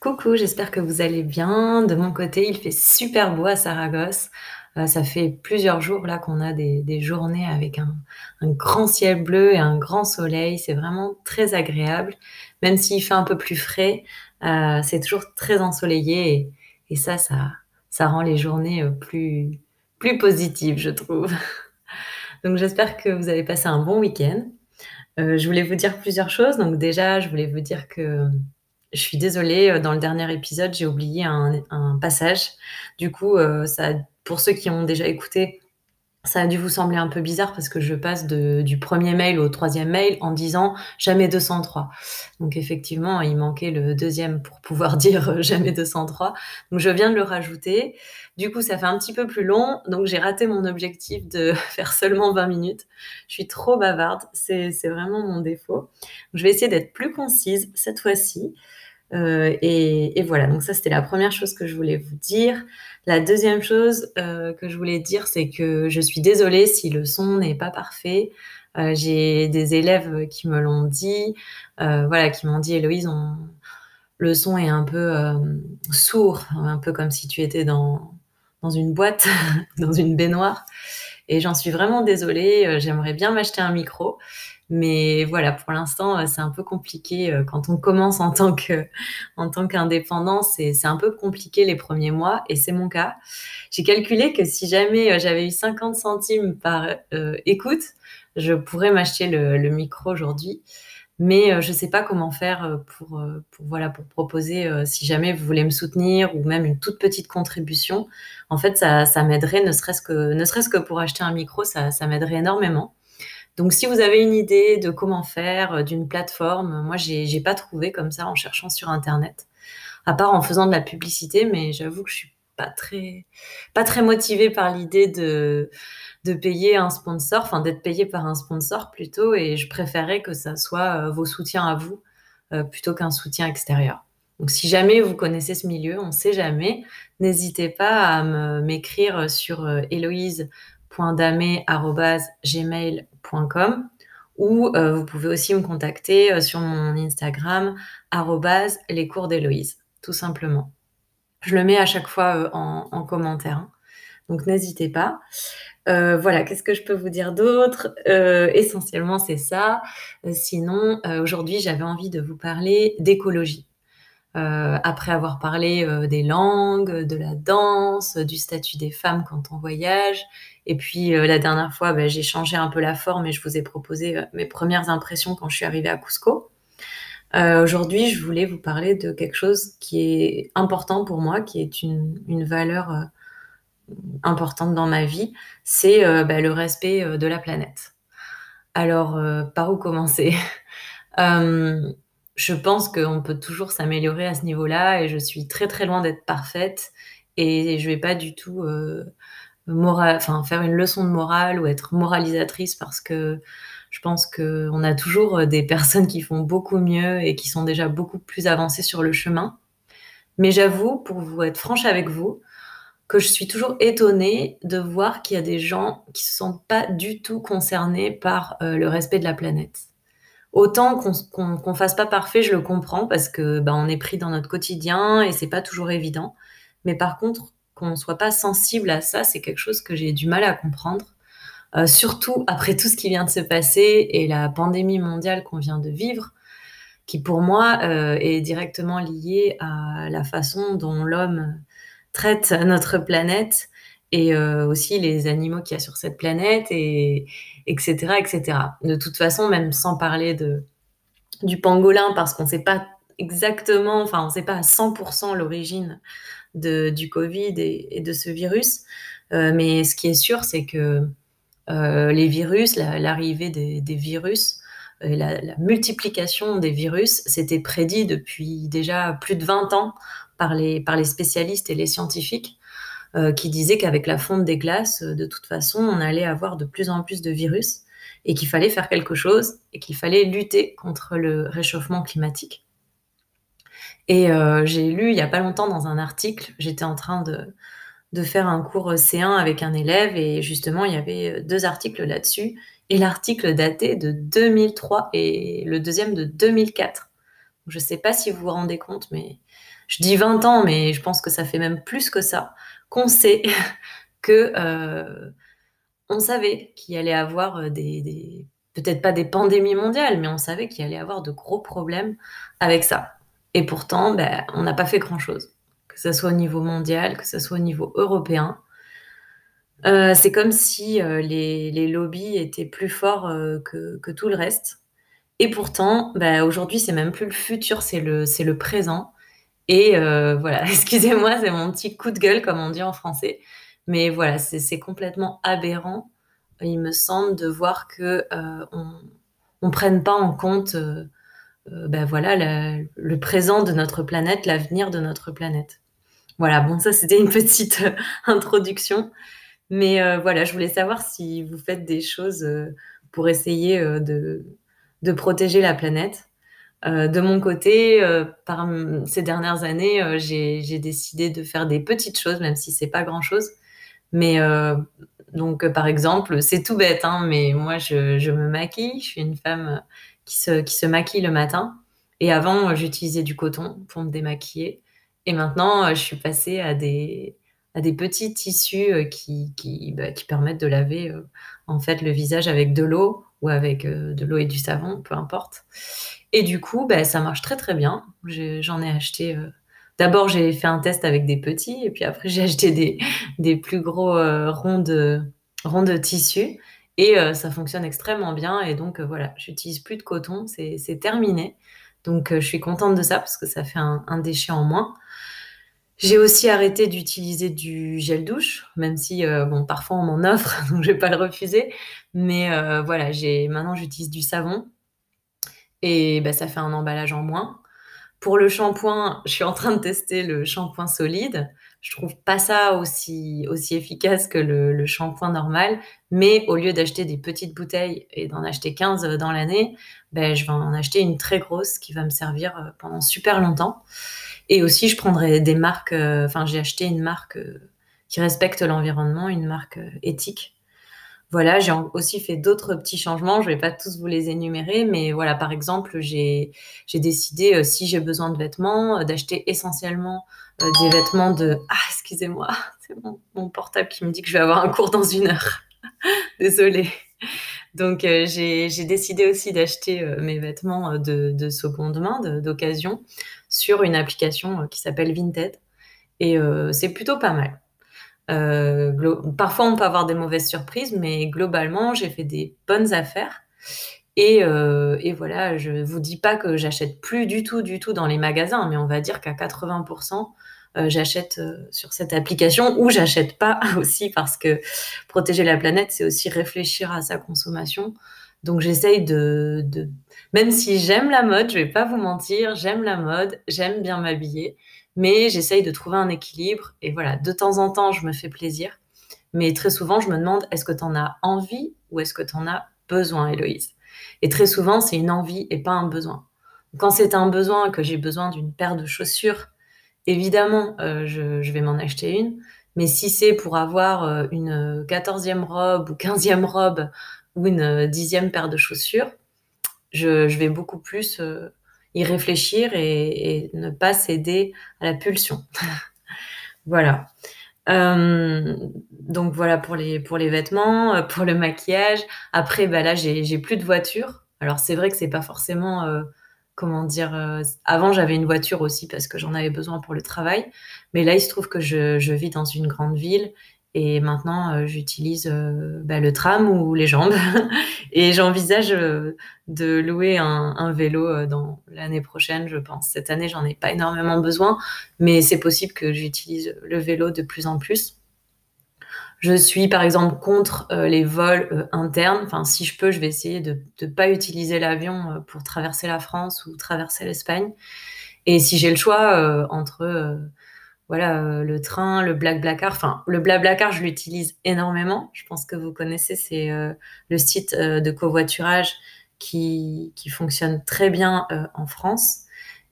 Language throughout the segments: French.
Coucou, j'espère que vous allez bien. De mon côté, il fait super beau à Saragosse. Euh, ça fait plusieurs jours là qu'on a des, journées avec un, grand ciel bleu et un grand soleil. C'est vraiment très agréable. Même s'il fait un peu plus frais, euh, c'est toujours très ensoleillé et, ça, ça, ça rend les journées euh, plus, plus positives, je trouve. Donc j'espère que vous allez passer un bon week-end. je voulais vous dire plusieurs choses. Donc déjà, je voulais vous dire que je suis désolée, euh, dans le dernier épisode, j'ai oublié un, passage. Du coup, euh, ça, pour ceux qui ont déjà écouté, ça a dû vous sembler un peu bizarre parce que je passe du premier mail au troisième mail en disant jamais 203. Donc effectivement, il manquait le deuxième pour pouvoir dire jamais 203. Donc je viens de le rajouter. Du coup, ça fait un petit peu plus long. Donc j'ai raté mon objectif de faire seulement 20 minutes. Je suis trop bavarde. C'est vraiment mon défaut. Je vais essayer d'être plus concise cette fois-ci. Euh, et, voilà, donc ça c'était la première chose que je voulais vous dire. La deuxième chose euh, que je voulais dire, c'est que je suis désolée si le son n'est pas parfait. Euh, j'ai des élèves qui me l'ont dit, voilà, qui m'ont dit Héloïse, le son est un peu sourd, un peu comme si tu étais dans, dans une boîte, dans une baignoire. Et j'en suis vraiment désolée. J'aimerais bien m'acheter un micro. Mais voilà, pour l'instant, euh, c'est un peu compliqué euh, quand on commence en tant que en tant qu'indépendant. C'est un peu compliqué les premiers mois et c'est mon cas. J'ai calculé que si jamais euh, j'avais eu 50 centimes par écoute, je pourrais m'acheter le, micro aujourd'hui. Mais je ne sais pas comment faire pour, pour, voilà, pour proposer, si jamais vous voulez me soutenir ou même une toute petite contribution. En fait, ça, ça m'aiderait, ne serait-ce que, ne serait-ce que pour acheter un micro, ça, ça m'aiderait énormément. Donc, si vous avez une idée de comment faire, euh, d'une plateforme, moi, j'ai pas trouvé comme ça en cherchant sur Internet, à part en faisant de la publicité, mais j'avoue que je suis pas très, pas très motivée par l'idée de, de payer un sponsor, enfin d'être payé par un sponsor plutôt, et je préférais que ça soit euh, vos soutiens à vous euh, plutôt qu'un soutien extérieur. Donc si jamais vous connaissez ce milieu, on ne sait jamais, n'hésitez pas à m'écrire sur héloïse.damé.gmail.com ou euh, vous pouvez aussi me contacter euh, sur mon Instagram les cours d'Héloïse, tout simplement. Je le mets à chaque fois euh, en, commentaire, hein. donc n'hésitez pas. voilà, qu'est-ce que je peux vous dire d'autre? Essentiellement, c'est ça. sinon, aujourd'hui, j'avais envie de vous parler d'écologie. Après avoir parlé des langues, de la danse, du statut des femmes quand on voyage et puis euh, la dernière fois, bah, j'ai changé un peu la forme et je vous ai proposé euh, mes premières impressions quand je suis arrivée à Cusco. Euh, aujourd'hui, je voulais vous parler de quelque chose qui est important pour moi, qui est une, une valeur importante dans ma vie, c'est bah, le respect de la planète. Alors, par où commencer? Je pense qu'on peut toujours s'améliorer à ce niveau-là et je suis très très loin d'être parfaite et je vais pas du tout enfin faire une leçon de morale ou être moralisatrice parce que je pense qu'on a toujours euh, des personnes qui font beaucoup mieux et qui sont déjà beaucoup plus avancées sur le chemin. Mais j'avoue, pour vous être franche avec vous, que je suis toujours étonnée de voir qu'il y a des gens qui ne se sentent pas du tout concernés par euh, le respect de la planète. Autant qu'on ne fasse pas parfait, je le comprends parce que bah, est pris dans notre quotidien et c'est pas toujours évident. Mais par contre, qu'on ne soit pas sensible à ça, c'est quelque chose que j'ai du mal à comprendre. Euh, surtout après tout ce qui vient de se passer et la pandémie mondiale qu'on vient de vivre, qui pour moi euh, est directement liée à la façon dont l'homme traite notre planète et euh, aussi les animaux qu'il y a sur cette planète, et, etc., etc. De toute façon, même sans parler de, du pangolin, parce qu'on ne sait pas exactement, enfin, on ne sait pas à 100% l'origine du Covid et, de ce virus. Euh, mais ce qui est sûr, c'est que euh, les virus, l'arrivée des, virus, la, la, multiplication des virus, c'était prédit depuis déjà plus de 20 ans par les, par les spécialistes et les scientifiques. Qui disaient qu'avec la fonte des glaces, de toute façon, on allait avoir de plus en plus de virus et qu'il fallait faire quelque chose et qu'il fallait lutter contre le réchauffement climatique. Et euh, j'ai lu il n'y a pas longtemps dans un article, j'étais en train de, de faire un cours C1 avec un élève et justement, il y avait deux articles là-dessus et l'article datait de 2003 et le deuxième de 2004. Je ne sais pas si vous vous rendez compte, mais je dis 20 ans, mais je pense que ça fait même plus que ça, qu'on sait que euh, on savait qu'il allait avoir des, peut-être pas des pandémies mondiales, mais on savait qu'il allait avoir de gros problèmes avec ça. Et pourtant, ben, on n'a pas fait grand-chose, que ce soit au niveau mondial, que ce soit au niveau européen. Euh, c'est comme si euh, les, lobbies étaient plus forts que, tout le reste. Et pourtant, ben, aujourd'hui, c'est même plus le futur, c'est le, c'est le présent. Et euh, voilà, excusez-moi, c'est mon petit coup de gueule, comme on dit en français. Mais voilà, c'est complètement aberrant, il me semble, de voir que euh, on, prenne pas en compte, euh, ben voilà, le présent de notre planète, l'avenir de notre planète. Voilà, bon, ça c'était une petite introduction. Mais voilà, je voulais savoir si vous faites des choses pour essayer de protéger la planète. Euh, de mon côté, euh, par ces dernières années, euh, j'ai décidé de faire des petites choses, même si c'est pas grand-chose. Mais donc, par exemple, c'est tout bête, hein, mais moi, je, me maquille. Je suis une femme qui se, qui se maquille le matin. Et avant, j'utilisais du coton pour me démaquiller. Et maintenant, je suis passée à des, à des petits tissus qui, qui, bah, qui permettent de laver en fait le visage avec de l'eau ou avec de l'eau et du savon, peu importe. Et du coup, bah, ça marche très très bien. J'en ai, acheté. Euh, d'abord, j'ai fait un test avec des petits, et puis après, j'ai acheté des, des, plus gros euh, ronds, de, ronds de tissu. Et euh, ça fonctionne extrêmement bien. Et donc, voilà, j'utilise plus de coton, c'est terminé. Donc, je suis contente de ça parce que ça fait un, un déchet en moins. J'ai aussi arrêté d'utiliser du gel douche, même si bon parfois on m'en offre, donc je vais pas le refuser. Mais voilà, j'ai maintenant j'utilise du savon et bah, ça fait un emballage en moins. Pour le shampoing, je suis en train de tester le shampoing solide. Je trouve pas ça aussi, aussi efficace que le, shampoing normal, mais au lieu d'acheter des petites bouteilles et d'en acheter 15 dans l'année, ben, je vais en acheter une très grosse qui va me servir euh, pendant super longtemps. Et aussi, je prendrai des marques, euh, enfin, j'ai acheté une marque euh, qui respecte l'environnement, une marque éthique voilà, j'ai aussi fait d'autres petits changements. Je vais pas tous vous les énumérer, mais voilà, par exemple, j'ai décidé, euh, si j'ai besoin de vêtements, euh, d'acheter essentiellement euh, des vêtements de... Ah, excusez-moi, c'est mon, portable qui me dit que je vais avoir un cours dans une heure. Désolée. Donc, j'ai décidé aussi d'acheter mes vêtements de, de seconde main, d'occasion, sur une application qui s'appelle Vinted. Et c'est plutôt pas mal. Euh, parfois, on peut avoir des mauvaises surprises, mais globalement, j'ai fait des bonnes affaires. Et, euh, et, voilà, je vous dis pas que j'achète plus du tout, du tout dans les magasins, mais on va dire qu'à 80%, euh, j'achète sur cette application ou j'achète pas aussi parce que protéger la planète, c'est aussi réfléchir à sa consommation. Donc j'essaye de, de, même si j'aime la mode, je vais pas vous mentir, j'aime la mode, j'aime bien m'habiller, mais j'essaye de trouver un équilibre. Et voilà, de temps en temps, je me fais plaisir. Mais très souvent, je me demande, est-ce que tu en as envie ou est-ce que tu en as besoin, Héloïse? Et très souvent, c'est une envie et pas un besoin. Quand c'est un besoin, que j'ai besoin d'une paire de chaussures, évidemment, euh, je, vais m'en acheter une. Mais si c'est pour avoir euh, une quatorzième robe ou quinzième robe ou une euh, dixième paire de chaussures, je, vais beaucoup plus y réfléchir et, ne pas céder à la pulsion. voilà. Euh, donc voilà pour les, pour les vêtements, euh, pour le maquillage. Après, bah là, j'ai plus de voiture. Alors c'est vrai que c'est pas forcément, euh, comment dire, avant j'avais une voiture aussi parce que j'en avais besoin pour le travail. Mais là, il se trouve que je, je vis dans une grande ville et maintenant, euh, j'utilise euh, bah, le tram ou les jambes. et j'envisage euh, de louer un, vélo l'année prochaine, je pense. Cette année, j'en ai pas énormément besoin, mais c'est possible que j'utilise le vélo de plus en plus. Je suis par exemple contre les vols internes. Enfin, si je peux, je vais essayer de ne pas utiliser l'avion pour traverser la France ou traverser l'Espagne. Et si j'ai le choix entre voilà, euh, le train, le Black Blackar. Enfin, le Black Blackar, je l'utilise énormément. Je pense que vous connaissez, c'est euh, le site euh, de covoiturage qui, qui, fonctionne très bien en France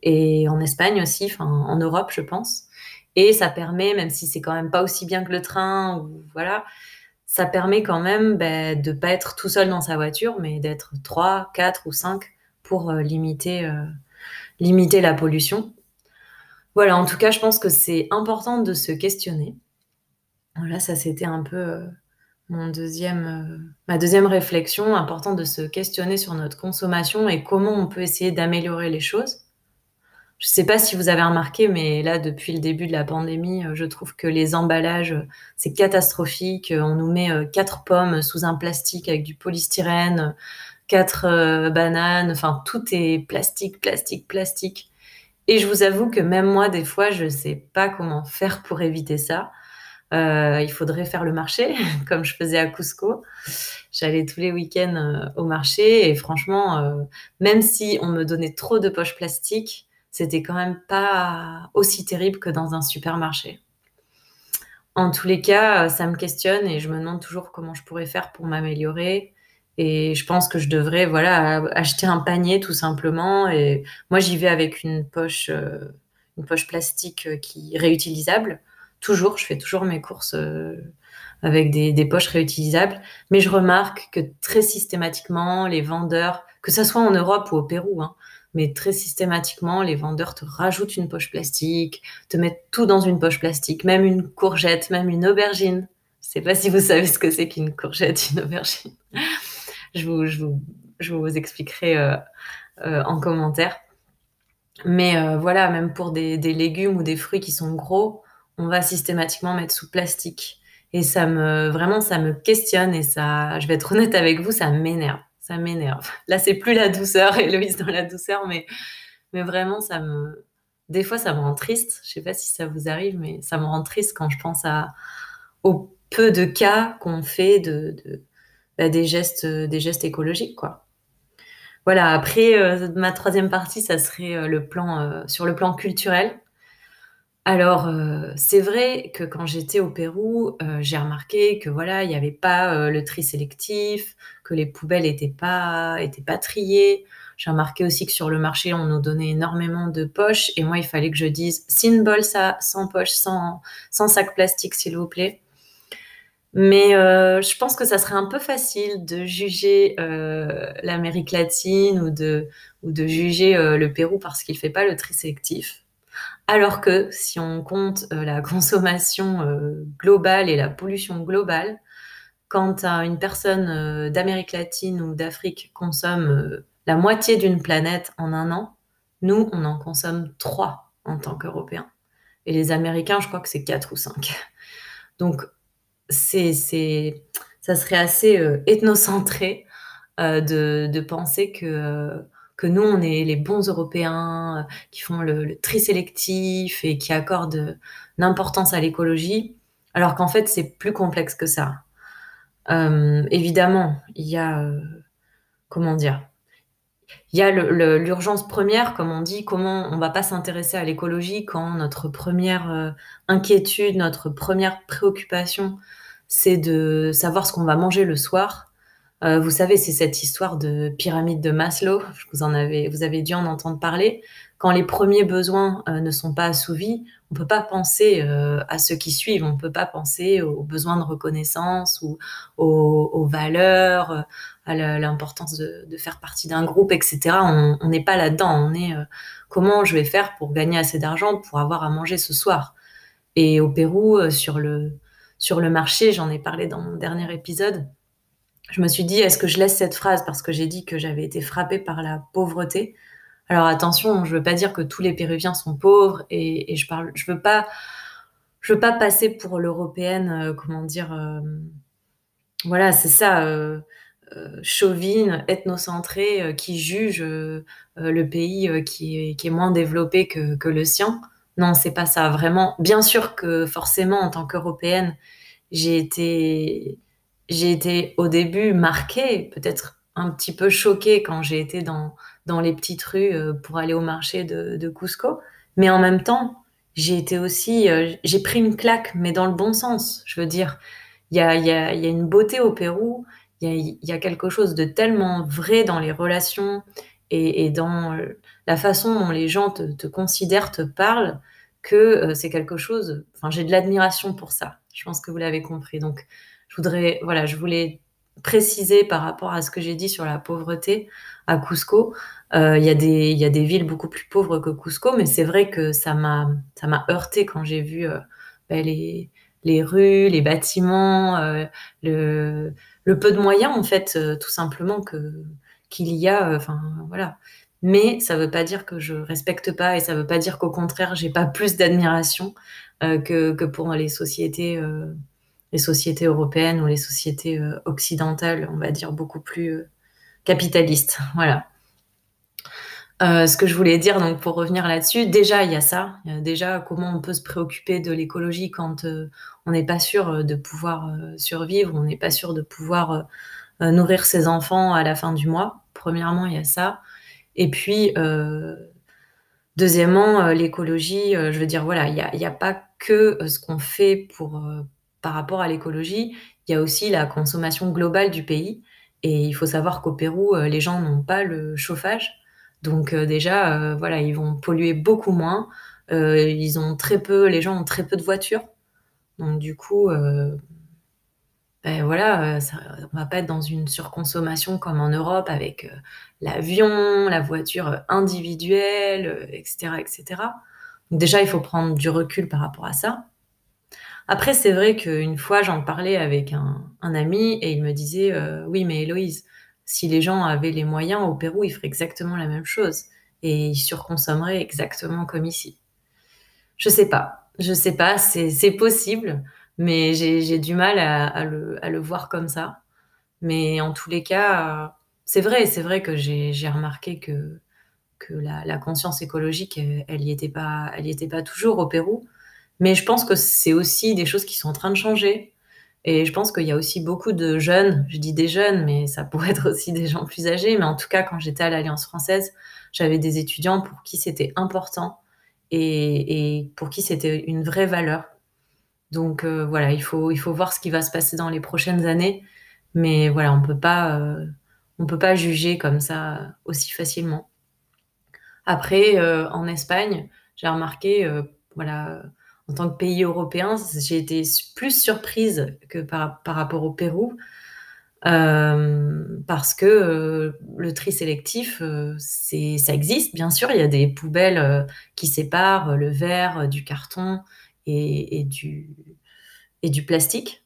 et en Espagne aussi, enfin en Europe, je pense. Et ça permet, même si c'est quand même pas aussi bien que le train, voilà, ça permet quand même ben, de pas être tout seul dans sa voiture, mais d'être 3, 4 ou 5 pour limiter, limiter la pollution. Voilà, en tout cas, je pense que c'est important de se questionner. Voilà, ça c'était un peu euh, deuxième, ma deuxième réflexion, important de se questionner sur notre consommation et comment on peut essayer d'améliorer les choses. Je ne sais pas si vous avez remarqué, mais là, depuis le début de la pandémie, euh, je trouve que les emballages, euh, c'est catastrophique. On nous met euh, quatre pommes sous un plastique avec du polystyrène, quatre bananes, enfin, tout est plastique, plastique, plastique. Et je vous avoue que même moi, des fois, je ne sais pas comment faire pour éviter ça. il faudrait faire le marché, comme je faisais à Cusco. J'allais tous les week-ends au marché et franchement, même si on me donnait trop de poches plastiques, c'était quand même pas aussi terrible que dans un supermarché. En tous les cas, ça me questionne et je me demande toujours comment je pourrais faire pour m'améliorer. Et je pense que je devrais, voilà, acheter un panier tout simplement. Et moi, j'y vais avec une poche, euh, une poche plastique euh, qui réutilisable. Toujours, je fais toujours mes courses euh, avec des, poches réutilisables. Mais je remarque que très systématiquement, les vendeurs, que ce soit en Europe ou au Pérou, hein, mais très systématiquement, les vendeurs te rajoutent une poche plastique, te mettent tout dans une poche plastique, même une courgette, même une aubergine. Je sais pas si vous savez ce que c'est qu'une courgette, une aubergine. Je, vous, je, vous, je vous expliquerai euh, euh, en commentaire. Mais euh, voilà, même pour des, légumes ou des fruits qui sont gros, on va systématiquement mettre sous plastique. Et ça me, vraiment, ça me questionne et ça, je vais être honnête avec vous, ça m'énerve ça m'énerve. Là, c'est plus la douceur, Héloïse dans la douceur, mais, mais vraiment, ça me. Des fois, ça me rend triste. Je sais pas si ça vous arrive, mais ça me rend triste quand je pense à, au peu de cas qu'on fait de bah, des, gestes, des gestes écologiques, quoi. Voilà, après, euh, ma troisième partie, ça serait euh, le plan, euh, sur le plan culturel. Alors, c'est vrai que quand j'étais au Pérou, j'ai remarqué que voilà, il n'y avait pas le tri sélectif, que les poubelles n'étaient pas, étaient pas triées. J'ai remarqué aussi que sur le marché, on nous donnait énormément de poches. Et moi, il fallait que je dise sin bolsa, sans poche, sans, sans sac plastique, s'il vous plaît. Mais euh, je pense que ça serait un peu facile de juger euh, l'Amérique latine ou de, ou de juger euh, le Pérou parce qu'il ne fait pas le tri sélectif. Alors que si on compte la consommation globale et la pollution globale, quand une personne d'Amérique latine ou d'Afrique consomme la moitié d'une planète en un an, nous, on en consomme trois en tant qu'Européens. Et les Américains, je crois que c'est quatre ou cinq. Donc, c'est, ça serait assez euh, ethnocentré de, penser que, que nous, on est les bons Européens qui font le, le tri sélectif et qui accordent l'importance à l'écologie, alors qu'en fait, c'est plus complexe que ça. Euh, évidemment, il y a, euh, comment dire, il y a l'urgence première, comme on dit, comment on va pas s'intéresser à l'écologie quand notre première euh, inquiétude, notre première préoccupation, c'est de savoir ce qu'on va manger le soir. vous savez, c'est cette histoire de pyramide de Maslow. Vous en avez, vous avez dû en entendre parler. Quand les premiers besoins ne sont pas assouvis, on peut pas penser euh, à ceux qui suivent, on peut pas penser aux besoins de reconnaissance ou aux, valeurs, à l'importance de, faire partie d'un groupe, etc. On n'est pas là-dedans. On est euh, comment je vais faire pour gagner assez d'argent pour avoir à manger ce soir? Et au Pérou, euh, sur le sur le marché, j'en ai parlé dans mon dernier épisode. Je me suis dit, est-ce que je laisse cette phrase parce que j'ai dit que j'avais été frappée par la pauvreté? Alors attention, je veux pas dire que tous les Péruviens sont pauvres et, je parle, veux pas, passer pour l'européenne, euh, comment dire, euh, voilà, c'est ça, euh, chauvine, ethnocentrée, qui juge le pays qui est, qui est moins développé que, que le sien. Non, c'est pas ça, vraiment. Bien sûr que forcément, en tant qu'européenne, j'ai été, j'ai été au début marquée, peut-être un petit peu choquée quand j'ai été dans dans les petites rues euh, pour aller au marché de, Cusco. Mais en même temps, j'ai été aussi, euh, j'ai pris une claque, mais dans le bon sens. Je veux dire, il y a, y, a, une beauté au Pérou, il y, a, quelque chose de tellement vrai dans les relations et, dans la façon dont les gens te, te considèrent, te parlent, que c'est quelque chose. Enfin, j'ai de l'admiration pour ça. Je pense que vous l'avez compris. Donc, je voudrais, voilà, je voulais préciser par rapport à ce que j'ai dit sur la pauvreté à Cusco. Il y, a des, y a des villes beaucoup plus pauvres que Cusco, mais c'est vrai que ça m'a heurté quand j'ai vu ben, les, les rues, les bâtiments, le, le, peu de moyens, en fait, tout simplement, qu'il y a. Enfin, voilà. Mais ça ne veut pas dire que je respecte pas et ça ne veut pas dire qu'au contraire, j'ai pas plus d'admiration que, que, pour les sociétés les sociétés européennes ou les sociétés euh, occidentales, on va dire beaucoup plus euh, capitalistes. Voilà. Euh, ce que je voulais dire, donc pour revenir là-dessus, déjà il y a ça. déjà comment on peut se préoccuper de l'écologie quand on n'est pas sûr de pouvoir survivre, on n'est pas sûr de pouvoir nourrir ses enfants à la fin du mois. Premièrement, il y a ça. Et puis, deuxièmement, l'écologie, je veux dire, voilà, il n'y a, a, pas que ce qu'on fait pour par rapport à l'écologie, il y a aussi la consommation globale du pays. Et il faut savoir qu'au Pérou, euh, les gens n'ont pas le chauffage. Donc euh, déjà, euh, voilà, ils vont polluer beaucoup moins. ils ont très peu, les gens ont très peu de voitures. Donc du coup, ben voilà, ça, on va pas être dans une surconsommation comme en Europe avec l'avion, la voiture individuelle, etc., etc. Donc déjà, il faut prendre du recul par rapport à ça. Après, c'est vrai qu'une fois, j'en parlais avec un, ami et il me disait euh, Oui, mais Héloïse, si les gens avaient les moyens au Pérou, ils feraient exactement la même chose et ils surconsommeraient exactement comme ici. Je sais pas, je sais pas, c'est possible, mais j'ai du mal à, le, voir comme ça. Mais en tous les cas, c'est vrai, c'est vrai que j'ai remarqué que, la, conscience écologique, elle n'y elle était pas toujours au Pérou. Mais je pense que c'est aussi des choses qui sont en train de changer. Et je pense qu'il y a aussi beaucoup de jeunes, je dis des jeunes, mais ça pourrait être aussi des gens plus âgés. Mais en tout cas, quand j'étais à l'Alliance française, j'avais des étudiants pour qui c'était important et, pour qui c'était une vraie valeur. Donc euh, voilà, il faut, il faut voir ce qui va se passer dans les prochaines années. Mais voilà, on peut euh, on peut pas juger comme ça aussi facilement. Après, euh, en Espagne, j'ai remarqué, voilà, en tant que pays européen, j'ai été plus surprise que par, rapport au Pérou. Euh, parce que euh, le tri sélectif, euh, ça existe, bien sûr. Il y a des poubelles qui séparent le verre du carton et, du, et du plastique.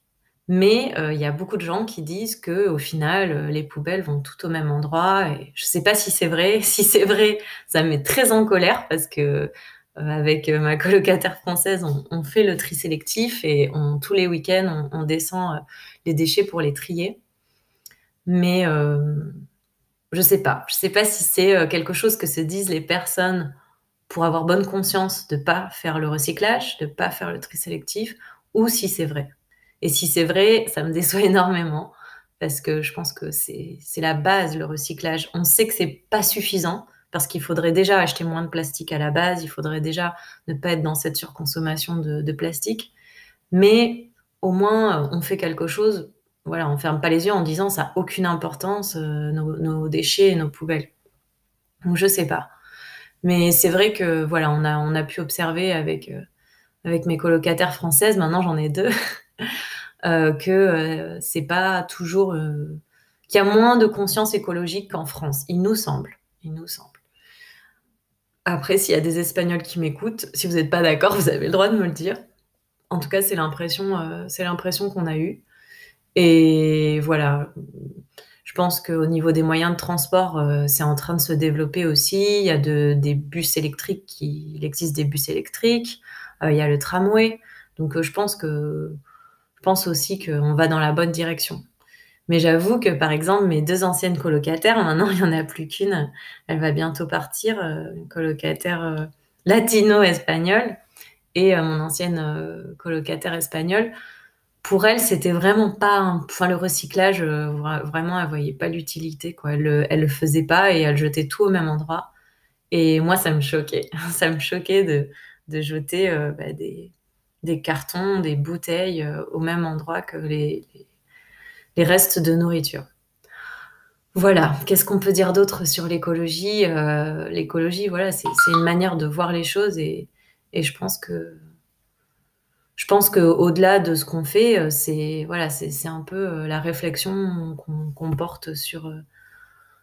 Mais il y a beaucoup de gens qui disent que au final, les poubelles vont tout au même endroit. Et je ne sais pas si c'est vrai. Si c'est vrai, ça me met très en colère parce que avec euh, ma colocataire française, on, fait le tri sélectif et on, tous les week-ends, on, descend euh, les déchets pour les trier. Mais je sais pas. Je sais pas si c'est quelque chose que se disent les personnes pour avoir bonne conscience de pas faire le recyclage, de pas faire le tri sélectif, ou si c'est vrai. Et si c'est vrai, ça me déçoit énormément parce que je pense que c'est la base, le recyclage. On sait que c'est pas suffisant parce qu'il faudrait déjà acheter moins de plastique à la base, il faudrait déjà ne pas être dans cette surconsommation de, plastique. Mais au moins, euh, on fait quelque chose. Voilà, on ferme pas les yeux en disant ça n'a aucune importance, euh, nos, déchets et nos poubelles. Donc je sais pas. Mais c'est vrai que voilà, on a, on a pu observer avec, euh, avec mes colocataires françaises, maintenant j'en ai deux, que c'est pas toujours. qu'il y a moins de conscience écologique qu'en France, il nous semble. Il nous semble. Après, s'il y a des Espagnols qui m'écoutent, si vous n'êtes pas d'accord, vous avez le droit de me le dire. En tout cas, c'est l'impression, euh, c'est l'impression qu'on a eue. Et voilà, je pense qu'au niveau des moyens de transport, euh, c'est en train de se développer aussi. Il y a des bus électriques, qui, il existe des bus électriques. Euh, il y a le tramway. Donc, je pense que, je pense aussi qu'on va dans la bonne direction. Mais j'avoue que, par exemple, mes deux anciennes colocataires, maintenant, il n'y en a plus qu'une. Elle va bientôt partir, euh, une colocataire euh, latino-espagnole et euh, mon ancienne colocataire espagnole. Pour elle, c'était vraiment pas, enfin, le recyclage, vraiment, elle voyait pas l'utilité, quoi. Elle, elle le faisait pas et elle jetait tout au même endroit. Et moi, ça me choquait. ça me choquait de, de jeter bah, des, cartons, des bouteilles au même endroit que les restes de nourriture. Voilà, qu'est-ce qu'on peut dire d'autre sur l'écologie euh, L'écologie, voilà, c'est une manière de voir les choses et, Et je pense que je pense qu'au-delà de ce qu'on fait, c'est voilà, un peu la réflexion qu'on porte sur,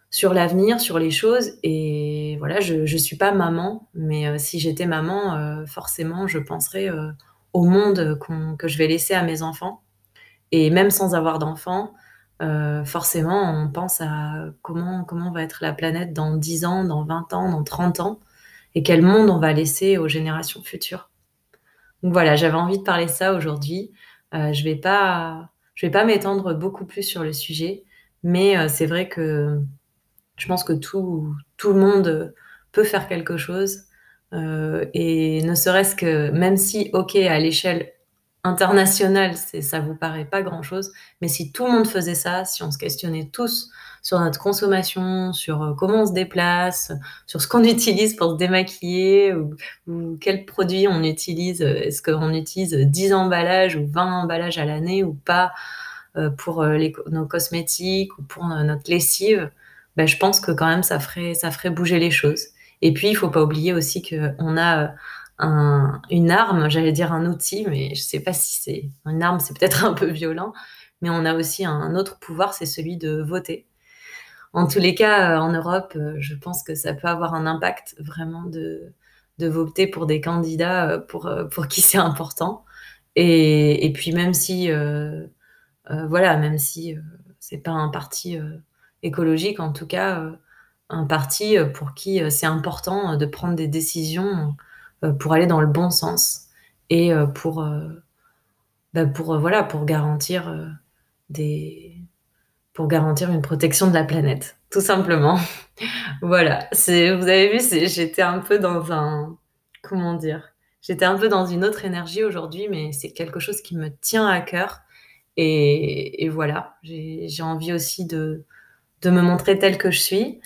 sur l'avenir, sur les choses. Et voilà, je ne suis pas maman, mais si j'étais maman, forcément, je penserais au monde que je vais laisser à mes enfants. Et même sans avoir d'enfants, euh, forcément, on pense à comment, comment va être la planète dans 10 ans, dans 20 ans, dans 30 ans, et quel monde on va laisser aux générations futures. Donc voilà, j'avais envie de parler ça aujourd'hui. Euh, je vais pas, je vais pas m'étendre beaucoup plus sur le sujet, mais euh, c'est vrai que je pense que tout, tout le monde peut faire quelque chose. et ne serait-ce que, même si, ok, à l'échelle international, ça vous paraît pas grand-chose, mais si tout le monde faisait ça, si on se questionnait tous sur notre consommation, sur euh, comment on se déplace, sur ce qu'on utilise pour se démaquiller, ou, quels produits on utilise, euh, est-ce qu'on utilise 10 emballages ou 20 emballages à l'année ou pas euh, pour nos cosmétiques ou pour notre lessive, ben, je pense que quand même ça ferait, ça ferait bouger les choses. Et puis, il faut pas oublier aussi qu'on a une arme, j'allais dire un outil, mais je sais pas si c'est une arme, c'est peut-être un peu violent, mais on a aussi un autre pouvoir, c'est celui de voter. En tous les cas, euh, en Europe, euh, je pense que ça peut avoir un impact vraiment de, de voter pour des candidats euh, pour, pour qui c'est important. Et, et, puis même si, voilà, même si c'est pas un parti écologique, en tout cas, un parti pour qui c'est important de prendre des décisions euh, pour aller dans le bon sens et euh, pour, euh, bah voilà, pour garantir des pour garantir une protection de la planète, tout simplement. voilà, vous avez vu, j'étais un peu dans un comment dire, j'étais un peu dans une autre énergie aujourd'hui, mais c'est quelque chose qui me tient à cœur. Et, et voilà, j'ai envie aussi de, de me montrer telle que je suis.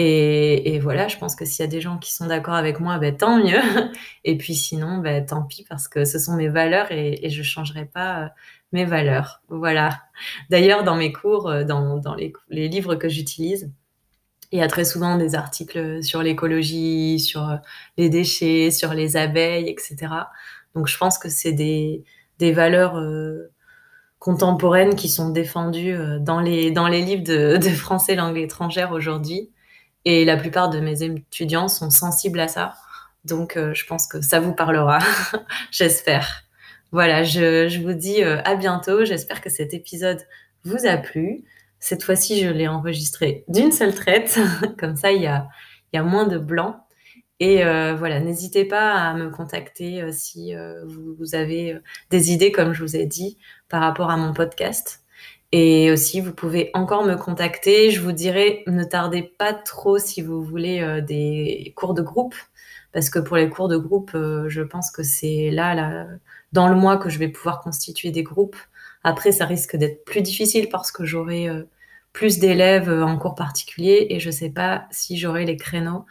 Et, voilà, je pense que s'il y a des gens qui sont d'accord avec moi, ben, tant mieux. Et puis sinon, ben, tant pis parce que ce sont mes valeurs et, je ne changerai pas euh, mes valeurs. Voilà. D'ailleurs, dans mes cours, euh, dans, les, livres que j'utilise, il y a très souvent des articles sur l'écologie, sur euh, les déchets, sur les abeilles, etc. Donc je pense que c'est des, valeurs contemporaines qui sont défendues dans les, livres de, de français langue étrangère aujourd'hui. Et la plupart de mes étudiants sont sensibles à ça. Donc, euh, je pense que ça vous parlera. J'espère. Voilà, je, vous dis euh, à bientôt. J'espère que cet épisode vous a plu. Cette fois-ci, je l'ai enregistré d'une seule traite. Comme ça, il y a, y a moins de blanc. Et euh, voilà, n'hésitez pas à me contacter si vous, avez des idées, comme je vous ai dit, par rapport à mon podcast. Et aussi, vous pouvez encore me contacter. Je vous dirais, ne tardez pas trop si vous voulez euh, des cours de groupe, parce que pour les cours de groupe, euh, je pense que c'est là, là, dans le mois que je vais pouvoir constituer des groupes. Après, ça risque d'être plus difficile parce que j'aurai euh, plus d'élèves en cours particulier et je ne sais pas si j'aurai les créneaux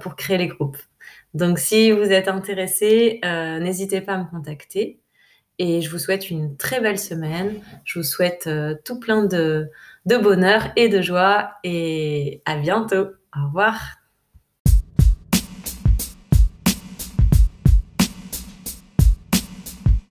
pour créer les groupes. Donc, si vous êtes intéressé, n'hésitez pas à me contacter. Et je vous souhaite une très belle semaine. Je vous souhaite euh, tout plein de, de bonheur et de joie. Et à bientôt. Au revoir.